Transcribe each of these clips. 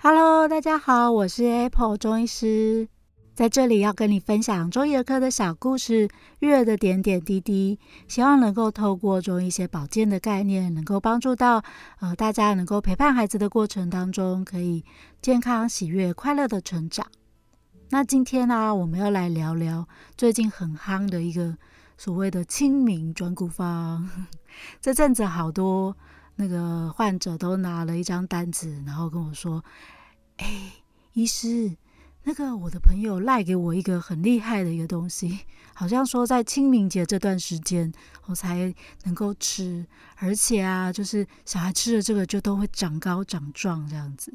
Hello，大家好，我是 Apple 中医师，在这里要跟你分享中医儿科的小故事，育儿的点点滴滴，希望能够透过中医一些保健的概念，能够帮助到呃大家能够陪伴孩子的过程当中，可以健康、喜悦、快乐的成长。那今天呢、我们要来聊聊最近很夯的一个所谓的清明转骨方。这阵子好多那个患者都拿了一张单子，然后跟我说。哎，医师，那个我的朋友赖给我一个很厉害的一个东西，好像说在清明节这段时间我才能够吃，而且啊，就是小孩吃了这个就都会长高长壮这样子。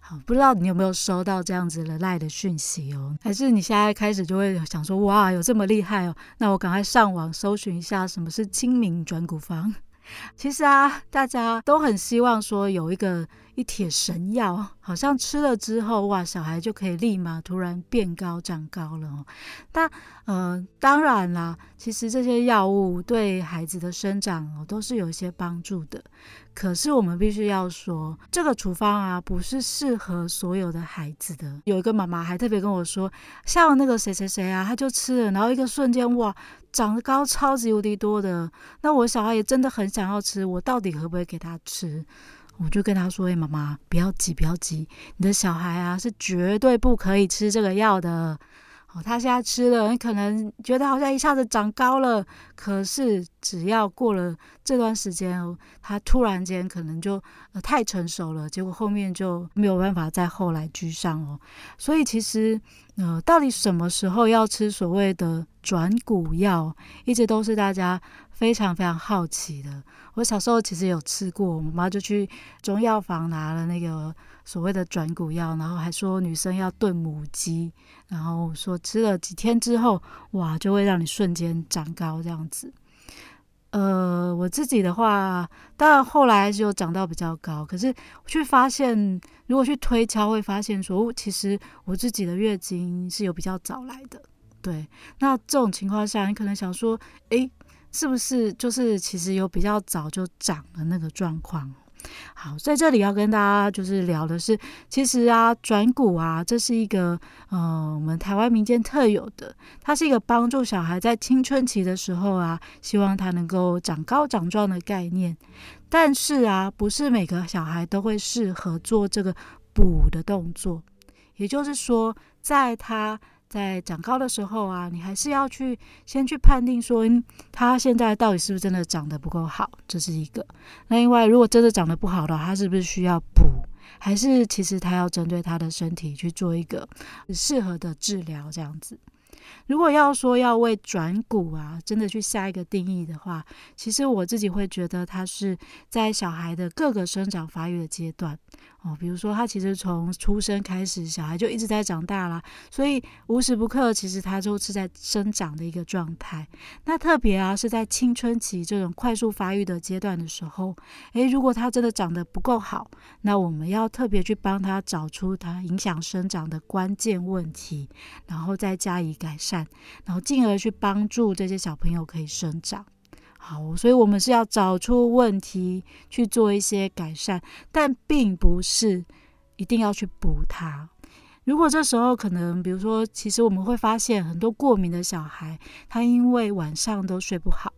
好，不知道你有没有收到这样子的赖的讯息哦？还是你现在开始就会想说，哇，有这么厉害哦？那我赶快上网搜寻一下什么是清明转骨方。其实啊，大家都很希望说有一个一帖神药，好像吃了之后，哇，小孩就可以立马突然变高长高了哦。但呃，当然啦，其实这些药物对孩子的生长哦都是有一些帮助的。可是我们必须要说，这个处方啊，不是适合所有的孩子的。有一个妈妈还特别跟我说，像那个谁谁谁啊，他就吃了，然后一个瞬间哇，长得高超级无敌多的。那我小孩也真的很想要吃，我到底可不可以给他吃？我就跟他说：“哎，妈妈，不要急，不要急，你的小孩啊是绝对不可以吃这个药的。”哦，他现在吃了，你可能觉得好像一下子长高了，可是只要过了这段时间，他突然间可能就呃太成熟了，结果后面就没有办法再后来居上哦。所以其实呃，到底什么时候要吃所谓的转骨药，一直都是大家非常非常好奇的。我小时候其实有吃过，我妈就去中药房拿了那个。所谓的转骨药，然后还说女生要炖母鸡，然后说吃了几天之后，哇，就会让你瞬间长高这样子。呃，我自己的话，当然后来就长到比较高，可是我却发现，如果去推敲，会发现说，其实我自己的月经是有比较早来的。对，那这种情况下，你可能想说，诶，是不是就是其实有比较早就长的那个状况？好，在这里要跟大家就是聊的是，其实啊，转骨啊，这是一个呃，我们台湾民间特有的，它是一个帮助小孩在青春期的时候啊，希望他能够长高长壮的概念。但是啊，不是每个小孩都会适合做这个补的动作，也就是说，在他。在长高的时候啊，你还是要去先去判定说，他现在到底是不是真的长得不够好，这是一个。那另外，如果真的长得不好的话，他是不是需要补，还是其实他要针对他的身体去做一个适合的治疗，这样子。如果要说要为转骨啊，真的去下一个定义的话，其实我自己会觉得它是在小孩的各个生长发育的阶段哦，比如说他其实从出生开始，小孩就一直在长大啦，所以无时不刻其实他就是在生长的一个状态。那特别啊是在青春期这种快速发育的阶段的时候，诶，如果他真的长得不够好，那我们要特别去帮他找出他影响生长的关键问题，然后再加以改善。然后进而去帮助这些小朋友可以生长好，所以我们是要找出问题去做一些改善，但并不是一定要去补它。如果这时候可能，比如说，其实我们会发现很多过敏的小孩，他因为晚上都睡不好。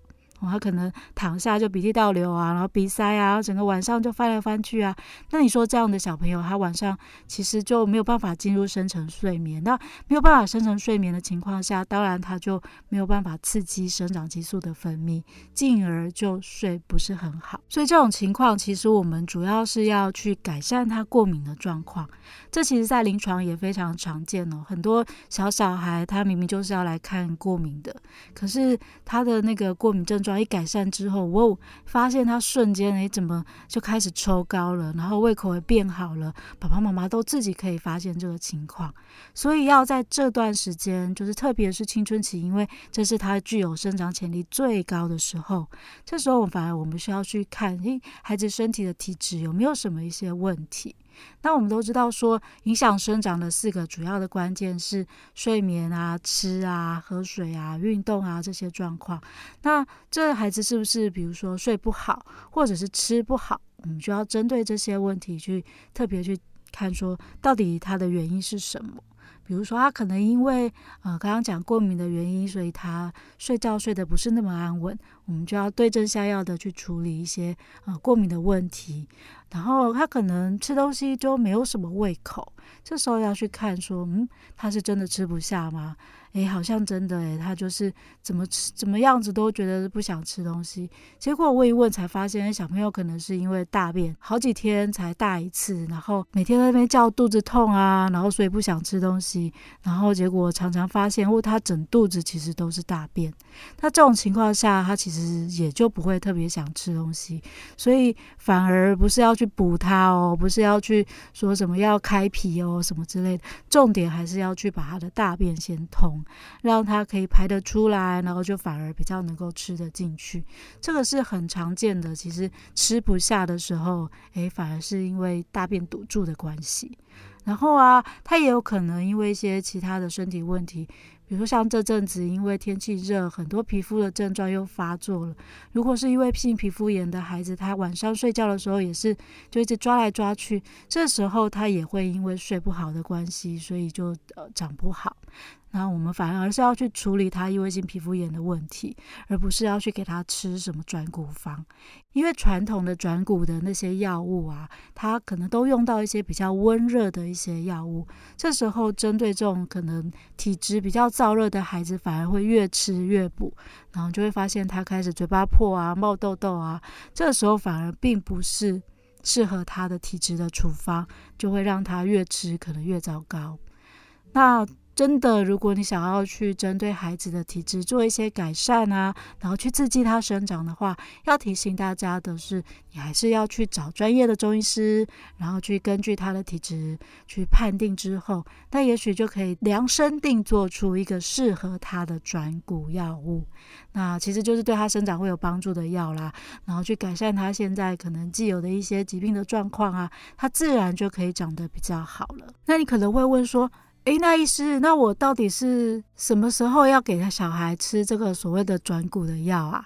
他可能躺下就鼻涕倒流啊，然后鼻塞啊，整个晚上就翻来翻去啊。那你说这样的小朋友，他晚上其实就没有办法进入深层睡眠。那没有办法深层睡眠的情况下，当然他就没有办法刺激生长激素的分泌，进而就睡不是很好。所以这种情况，其实我们主要是要去改善他过敏的状况。这其实在临床也非常常见哦。很多小小孩他明明就是要来看过敏的，可是他的那个过敏症状。一改善之后，我发现他瞬间诶，怎么就开始抽高了，然后胃口也变好了。爸爸妈妈都自己可以发现这个情况，所以要在这段时间，就是特别是青春期，因为这是他具有生长潜力最高的时候。这时候，反而我们需要去看，诶，孩子身体的体质有没有什么一些问题。那我们都知道说，影响生长的四个主要的关键是睡眠啊、吃啊、喝水啊、运动啊这些状况。那这孩子是不是比如说睡不好，或者是吃不好，我们就要针对这些问题去特别去看说，到底他的原因是什么？比如说，他可能因为呃刚刚讲过敏的原因，所以他睡觉睡得不是那么安稳，我们就要对症下药的去处理一些呃过敏的问题。然后他可能吃东西就没有什么胃口，这时候要去看说，嗯，他是真的吃不下吗？诶，好像真的诶，他就是怎么吃怎么样子都觉得不想吃东西。结果问一问才发现，小朋友可能是因为大便好几天才大一次，然后每天在那边叫肚子痛啊，然后所以不想吃东西，然后结果常常发现，哦，他整肚子其实都是大便。那这种情况下，他其其实也就不会特别想吃东西，所以反而不是要去补它哦，不是要去说什么要开脾哦什么之类的，重点还是要去把他的大便先通。让他可以排得出来，然后就反而比较能够吃得进去，这个是很常见的。其实吃不下的时候，诶，反而是因为大便堵住的关系。然后啊，他也有可能因为一些其他的身体问题。比如说像这阵子，因为天气热，很多皮肤的症状又发作了。如果是因为性皮肤炎的孩子，他晚上睡觉的时候也是就一直抓来抓去，这时候他也会因为睡不好的关系，所以就呃长不好。然后我们反而是要去处理他异位性皮肤炎的问题，而不是要去给他吃什么转骨方。因为传统的转骨的那些药物啊，它可能都用到一些比较温热的一些药物。这时候针对这种可能体质比较燥热的孩子，反而会越吃越补，然后就会发现他开始嘴巴破啊、冒痘痘啊。这时候反而并不是适合他的体质的处方，就会让他越吃可能越糟糕。那。真的，如果你想要去针对孩子的体质做一些改善啊，然后去刺激他生长的话，要提醒大家的是，你还是要去找专业的中医师，然后去根据他的体质去判定之后，那也许就可以量身定做出一个适合他的转骨药物。那其实就是对他生长会有帮助的药啦，然后去改善他现在可能既有的一些疾病的状况啊，他自然就可以长得比较好了。那你可能会问说，诶，那医师，那我到底是什么时候要给他小孩吃这个所谓的转骨的药啊？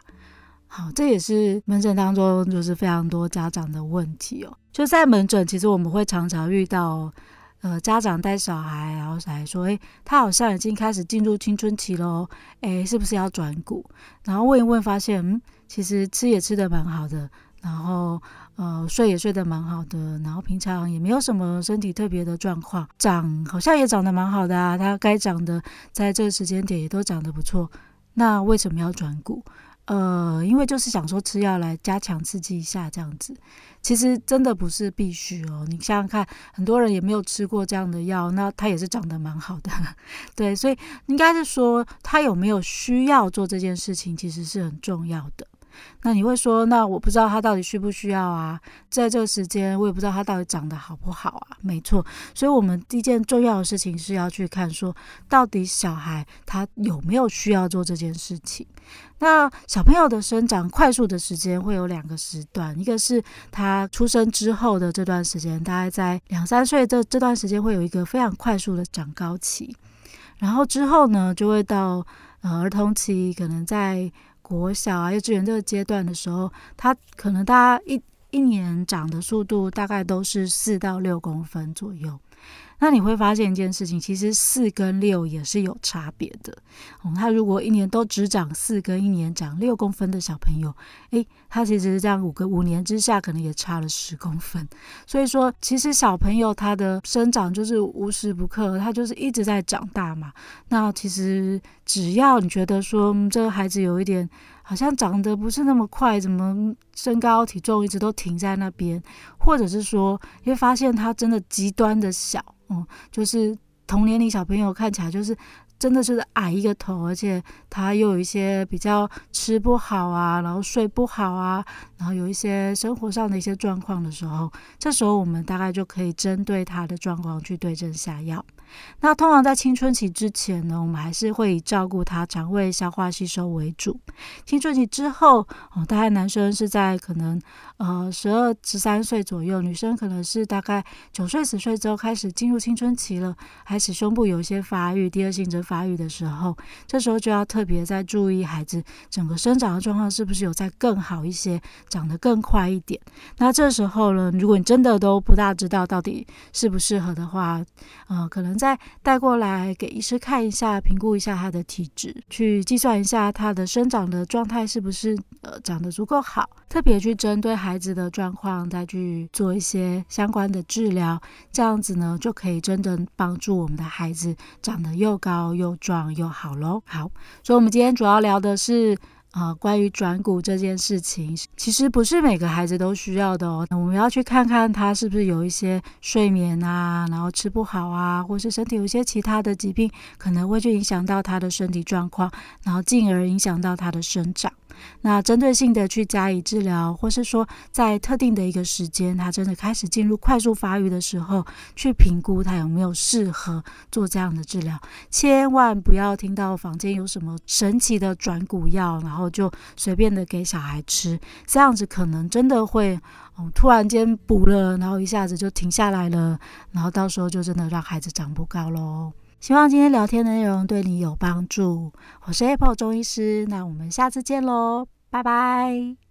好，这也是门诊当中就是非常多家长的问题哦。就在门诊，其实我们会常常遇到，呃，家长带小孩，然后来说，诶，他好像已经开始进入青春期了，诶，是不是要转骨？然后问一问，发现，嗯，其实吃也吃得蛮好的，然后。呃，睡也睡得蛮好的，然后平常也没有什么身体特别的状况，长好像也长得蛮好的啊。他该长的，在这个时间点也都长得不错。那为什么要转骨？呃，因为就是想说吃药来加强刺激一下这样子。其实真的不是必须哦。你想想看，很多人也没有吃过这样的药，那他也是长得蛮好的。对，所以应该是说他有没有需要做这件事情，其实是很重要的。那你会说，那我不知道他到底需不需要啊？在这个时间，我也不知道他到底长得好不好啊？没错，所以我们第一件重要的事情是要去看，说到底小孩他有没有需要做这件事情。那小朋友的生长快速的时间会有两个时段，一个是他出生之后的这段时间，大概在两三岁这这段时间会有一个非常快速的长高期，然后之后呢，就会到呃儿童期，可能在。国小啊，幼稚园这个阶段的时候，他可能大家一一年长的速度大概都是四到六公分左右。那你会发现一件事情，其实四跟六也是有差别的。哦，他如果一年都只长四跟一年长六公分的小朋友，诶，他其实这样五个五年之下，可能也差了十公分。所以说，其实小朋友他的生长就是无时不刻，他就是一直在长大嘛。那其实只要你觉得说，这个孩子有一点好像长得不是那么快，怎么身高体重一直都停在那边，或者是说，你会发现他真的极端的小。嗯，就是同年龄小朋友看起来就是真的是矮一个头，而且他又有一些比较吃不好啊，然后睡不好啊，然后有一些生活上的一些状况的时候，这时候我们大概就可以针对他的状况去对症下药。那通常在青春期之前呢，我们还是会以照顾他肠胃消化吸收为主。青春期之后，哦，大概男生是在可能呃十二十三岁左右，女生可能是大概九岁十岁之后开始进入青春期了，开始胸部有一些发育，第二性征发育的时候，这时候就要特别在注意孩子整个生长的状况是不是有在更好一些，长得更快一点。那这时候呢，如果你真的都不大知道到底适不适合的话，呃，可能。再带过来给医师看一下，评估一下他的体质，去计算一下他的生长的状态是不是呃长得足够好，特别去针对孩子的状况再去做一些相关的治疗，这样子呢就可以真的帮助我们的孩子长得又高又壮又好喽。好，所以我们今天主要聊的是。啊，关于转骨这件事情，其实不是每个孩子都需要的哦。我们要去看看他是不是有一些睡眠啊，然后吃不好啊，或是身体有一些其他的疾病，可能会去影响到他的身体状况，然后进而影响到他的生长。那针对性的去加以治疗，或是说在特定的一个时间，他真的开始进入快速发育的时候，去评估他有没有适合做这样的治疗。千万不要听到坊间有什么神奇的转骨药，然后就随便的给小孩吃，这样子可能真的会，哦，突然间补了，然后一下子就停下来了，然后到时候就真的让孩子长不高喽。希望今天聊天的内容对你有帮助。我是 Apple 中医师，那我们下次见喽，拜拜。